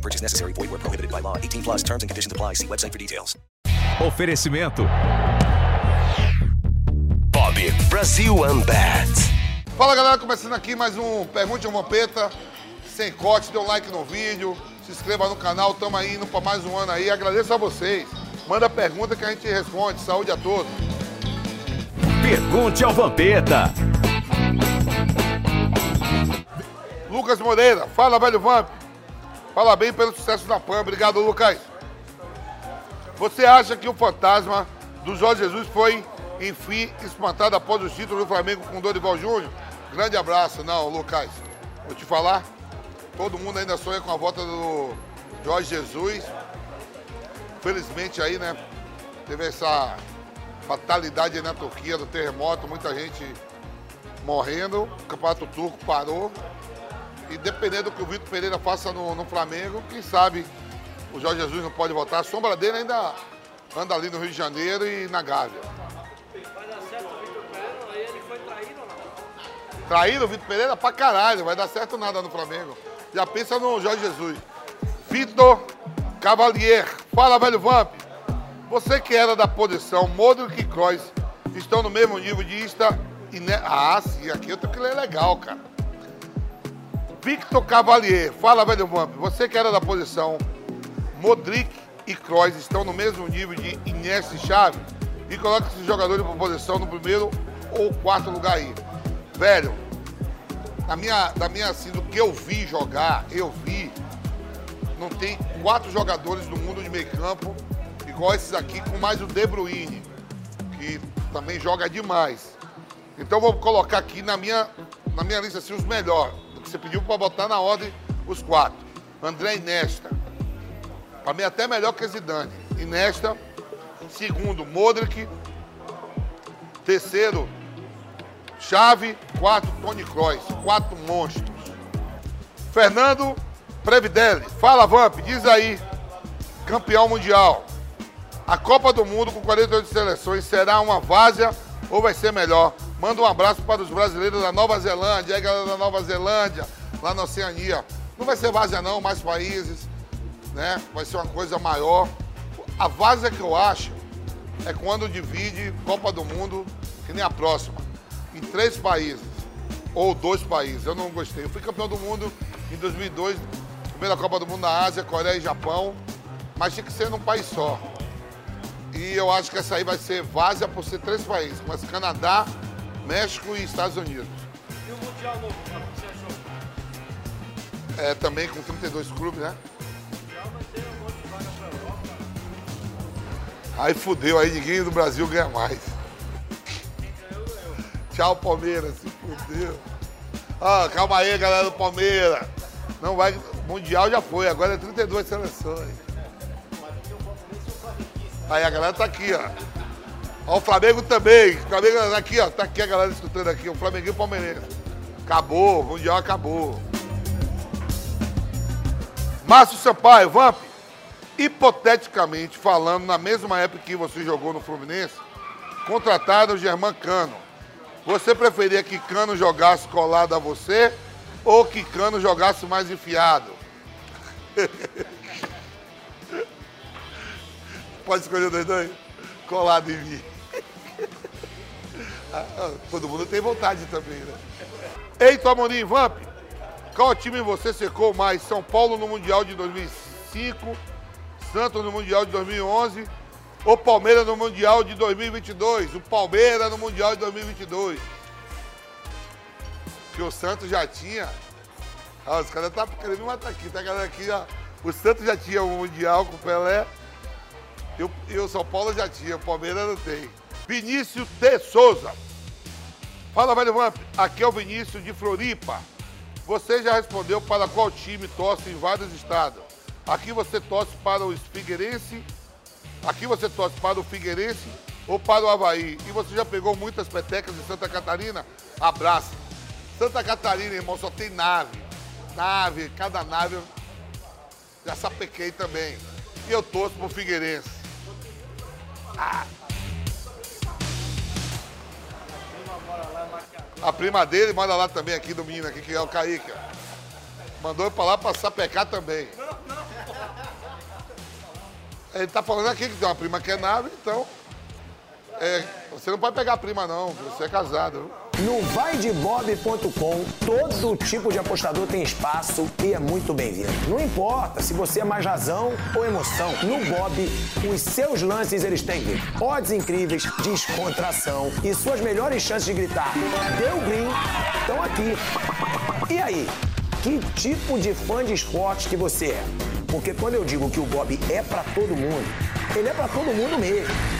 No purchase necessary. Void where prohibited by law. 18 plus terms and conditions apply. See website for details. Oferecimento. Bob Brasil Unbat. Fala galera, começando aqui mais um Pergunte ao Vampeta. Sem corte, dê um like no vídeo, se inscreva no canal, tamo aí indo pra mais um ano aí. Agradeço a vocês. Manda pergunta que a gente responde. Saúde a todos. Pergunte ao Vampeta. Lucas Moreira, fala velho Vamp. Fala bem pelo sucesso da PAN. Obrigado, Lucas. Você acha que o fantasma do Jorge Jesus foi, enfim, espantado após o título do Flamengo com Dorival Júnior? Grande abraço. Não, Lucas, vou te falar. Todo mundo ainda sonha com a volta do Jorge Jesus. Felizmente aí, né? Teve essa fatalidade aí na Turquia do terremoto, muita gente morrendo. O campeonato turco parou. E dependendo do que o Vitor Pereira faça no, no Flamengo, quem sabe o Jorge Jesus não pode voltar. A sombra dele ainda anda ali no Rio de Janeiro e na Gávea. Vai dar certo o Vitor Pereira, aí ele foi traído não? Traído o Vitor Pereira pra caralho, vai dar certo nada no Flamengo. Já pensa no Jorge Jesus. Vitor Cavalier, fala velho Vamp. Você que era da posição Modric e Kroos estão no mesmo nível de Insta e ne... Ah, sim, aqui eu tenho que ler legal, cara. Victor Cavalier, fala velho Vamp. Você que era da posição Modric e Kroos estão no mesmo nível de Iniesta e Xavi e coloca esses jogadores para posição no primeiro ou quarto lugar aí. Velho, na minha, na minha assim, do que eu vi jogar, eu vi, não tem quatro jogadores no mundo de meio campo igual esses aqui, com mais o De Bruyne, que também joga demais. Então vou colocar aqui na minha, na minha lista assim, os melhores. Você pediu para botar na ordem os quatro. André Inesta. Para mim até melhor que Zidane. Inesta. Segundo, Modric. Terceiro, Chave. Quarto, Tony Kroos. Quatro monstros. Fernando Previdelli. Fala, Vamp. Diz aí. Campeão mundial. A Copa do Mundo com 48 seleções será uma várzea ou vai ser melhor? Manda um abraço para os brasileiros da Nova Zelândia, aí galera da Nova Zelândia, lá na Oceania. Não vai ser várzea não, mais países, né? Vai ser uma coisa maior. A várzea que eu acho é quando divide Copa do Mundo, que nem a próxima, em três países, ou dois países. Eu não gostei. Eu fui campeão do mundo em 2002, primeira Copa do Mundo na Ásia, Coreia e Japão, mas tinha que ser num país só. E eu acho que essa aí vai ser várzea por ser três países, mas Canadá, México e Estados Unidos. E o Mundial novo, o que você achou? É, também com 32 clubes, né? Aí fudeu, aí ninguém do Brasil ganha mais. Tchau, Palmeiras, se fudeu. Ah, calma aí, galera do Palmeiras. Não vai. Mundial já foi, agora é 32 seleções. Aí a galera tá aqui, ó. Ó, o Flamengo também. O Flamengo aqui, ó. Tá aqui a galera escutando aqui. O Flamengo e o Palmeirense. Acabou, o Mundial acabou. Márcio Sampaio, Vamp. Hipoteticamente falando, na mesma época que você jogou no Fluminense, contrataram o Germán Cano. Você preferia que Cano jogasse colado a você ou que Cano jogasse mais enfiado? Pode escolher dois dois? Colado em mim. Ah, Todo mundo tem vontade também, né? Eita, Amorim, Vamp. Qual time você secou mais? São Paulo no Mundial de 2005, Santos no Mundial de 2011 ou Palmeiras no Mundial de 2022? O Palmeiras no Mundial de 2022. Que o Santos já tinha. Ah, os caras tá querendo me matar aqui, tá galera aqui, ó. O Santos já tinha o Mundial com o Pelé. E o, e o São Paulo já tinha, o Palmeiras não tem. Vinícius de Souza. Fala, velho Vamp. Aqui é o Vinícius de Floripa. Você já respondeu para qual time torce em vários estados. Aqui você torce para o Figueirense Aqui você torce para o Figueirense ou para o Havaí. E você já pegou muitas petecas de Santa Catarina? Abraço. Santa Catarina, irmão, só tem nave. Nave, cada nave eu já sapequei também. E eu torço pro Figueirense. A prima dele manda lá também, aqui do menino, aqui, que é o ó. Mandou eu pra lá pra sapecar também. Ele tá falando aqui que tem uma prima que é nave, então. é, você não pode pegar a prima, não. Você é casado. viu? No vaidebob.com, todo tipo de apostador tem espaço e é muito bem-vindo. Não importa se você é mais razão ou emoção. No Bob, os seus lances eles têm odds incríveis, descontração e suas melhores chances de gritar deu green estão aqui. E aí, que tipo de fã de esportes que você é? Porque quando eu digo que o Bob é pra todo mundo, ele é pra todo mundo mesmo.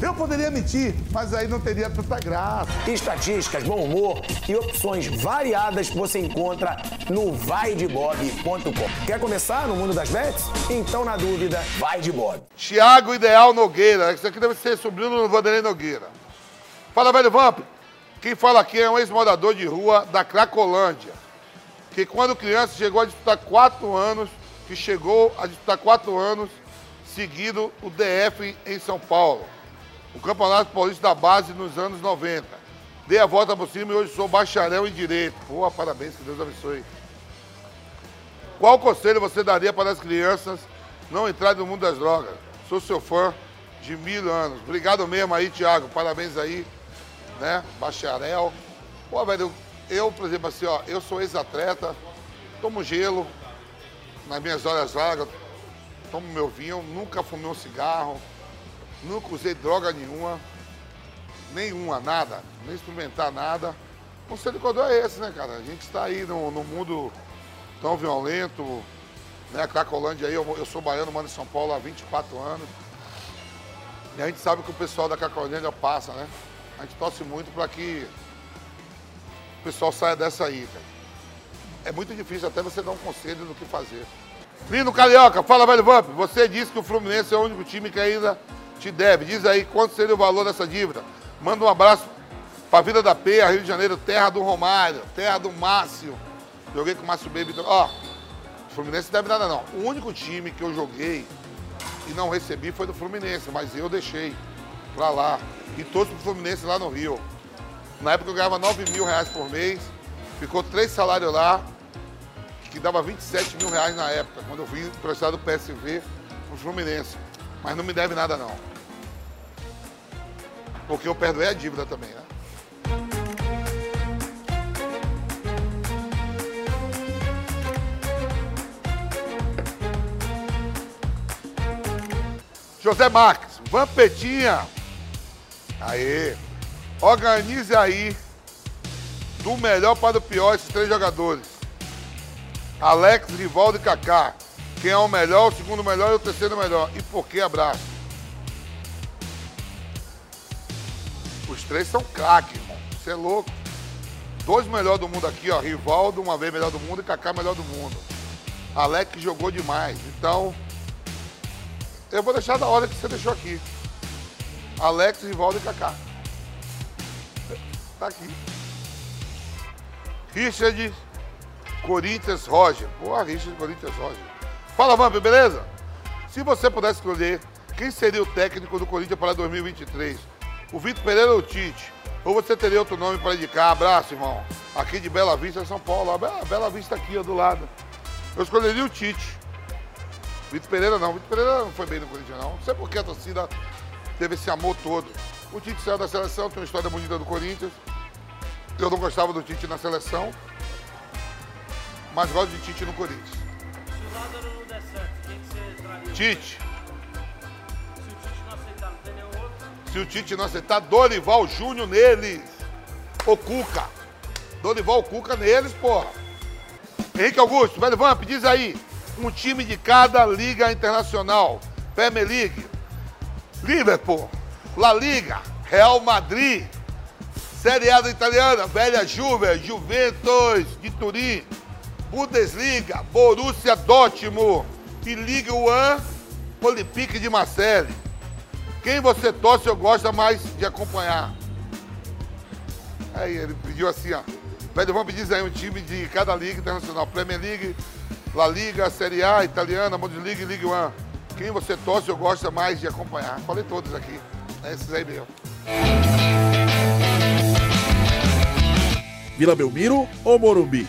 Eu poderia mentir, mas aí não teria tanta graça. Estatísticas, bom humor e opções variadas você encontra no vaidebob.com. Quer começar no mundo das bets? Então, na dúvida, vai de Bob. Thiago Ideal Nogueira. Isso aqui deve ser sobrinho do Vanderlei Nogueira. Fala, velho Vamp. Quem fala aqui é um ex-morador de rua da Cracolândia. Que quando criança chegou a disputar quatro anos, que chegou a disputar quatro anos seguido o DF em São Paulo. O Campeonato Paulista da Base nos anos 90. Dei a volta por cima e hoje sou bacharel em Direito. Boa, parabéns, que Deus abençoe. Qual conselho você daria para as crianças não entrarem no mundo das drogas? Sou seu fã de mil anos. Obrigado mesmo aí, Thiago. Parabéns aí, né? Bacharel. Pô, velho, eu, por exemplo, assim, ó, eu sou ex-atleta, tomo gelo nas minhas horas vagas, tomo meu vinho, nunca fumei um cigarro, nunca usei droga nenhuma, nenhuma, nada, nem experimentar nada. O conselho que eu dou é esse, né, cara? A gente está aí no, mundo tão violento, né? A Cracolândia aí, eu, eu sou baiano, moro em São Paulo há 24 anos. E a gente sabe que o pessoal da Cracolândia passa, né? A gente torce muito para que o pessoal saia dessa aí, cara. É muito difícil até você dar um conselho do que fazer. Lino Carioca, fala, velho Vamp. Você disse que o Fluminense é o único time que ainda te deve. Diz aí quanto seria o valor dessa dívida. Manda um abraço pra Vida da Penha, Rio de Janeiro, terra do Romário, terra do Márcio. Joguei com o Márcio Baby. Ó, o Fluminense não deve nada não. O único time que eu joguei e não recebi foi do Fluminense, mas eu deixei pra lá. E todos pro Fluminense lá no Rio. Na época eu ganhava 9 mil reais por mês, ficou três salários lá, que dava 27 mil reais na época, quando eu vim emprestado do PSV pro Fluminense. Mas não me deve nada não. Porque eu perdoei a dívida também, né? José Marques, Vampetinha. Aê. Organize aí do melhor para o pior esses três jogadores. Alex, Rivaldo e Kaká. Quem é o melhor, o segundo melhor e o terceiro melhor. E por que abraço? Os três são craques, irmão. Você é louco. Dois melhores do mundo aqui, ó. Rivaldo, uma vez melhor do mundo, e Kaká melhor do mundo. Alex jogou demais. Então, eu vou deixar da ordem que você deixou aqui. Alex, Rivaldo e Kaká. Tá aqui. Richard, Corinthians, Roger. Boa, Richard, Corinthians, Roger. Fala, Vamp, beleza? Se você pudesse escolher quem seria o técnico do Corinthians para 2023, o Vitor Pereira ou o Tite? Ou você teria outro nome para indicar? Abraço, irmão. Aqui de Bela Vista, São Paulo. A Bela- Bela Vista aqui, ó, do lado. Eu escolheria o Tite. Vitor Pereira não. Vitor Pereira não foi bem no Corinthians, não. Não sei por que a torcida teve esse amor todo. O Tite saiu da seleção, tem uma história bonita do Corinthians. Eu não gostava do Tite na seleção, mas gosto de Tite no Corinthians. Se o Lázaro não der certo, quem que você traria? Tite. Se o Tite não aceitar, Dorival Júnior neles. O Cuca. Dorival Cuca neles, porra. Henrique Augusto, velho Vamp, diz aí. Um time de cada liga internacional. Premier League, Liverpool, La Liga, Real Madrid, Série A da italiana, Velha Juve, Juventus de Turim, Bundesliga, Borussia Dortmund e Liga 1, Olympique de Marseille. Quem você torce ou gosta mais de acompanhar? Aí ele pediu assim, ó. Velho, vamos pedir aí um time de cada liga internacional. Premier League, La Liga, Série A, Italiana, Bundesliga e Ligue 1. Quem você torce ou gosta mais de acompanhar? Falei todos aqui. É esses aí mesmo. Vila Belmiro ou Morumbi?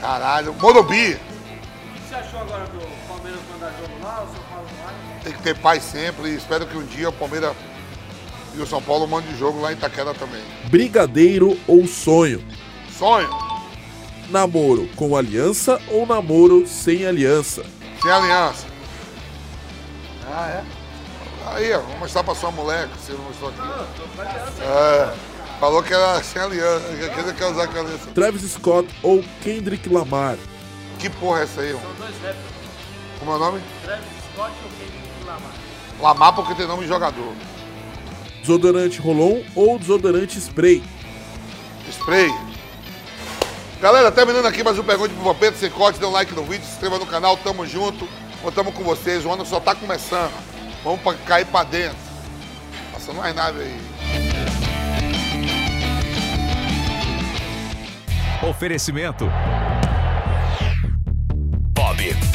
Caralho, Morumbi. O que você achou agora do Palmeiras mandar jogo lá? O São Paulo não vai? Tem que ter paz sempre e espero que um dia o Palmeiras e o São Paulo mandem jogo lá em Itaquera também. Brigadeiro ou sonho? Sonho, Namoro com aliança ou namoro sem aliança? sem aliança. Ah, é? Aí, ó, vou mostrar pra sua mulher, que você não mostrou aqui. É, falou que era sem aliança, que que ele quer usar com aliança. Travis Scott ou Kendrick Lamar? Que porra é essa aí, mano? São dois rappers. Como é o nome? Travis Scott ou Kendrick Lamar? Lamar porque tem nome de jogador. Desodorante Rolon ou desodorante spray? Spray. Galera, terminando aqui mais um Pergunte pro Vampeta. Sem corte, dê um like no vídeo, se inscreva no canal. Tamo junto. Contamos com vocês. O ano só tá começando. Vamos pra, cair pra dentro. Passando mais nave aí. Oferecimento.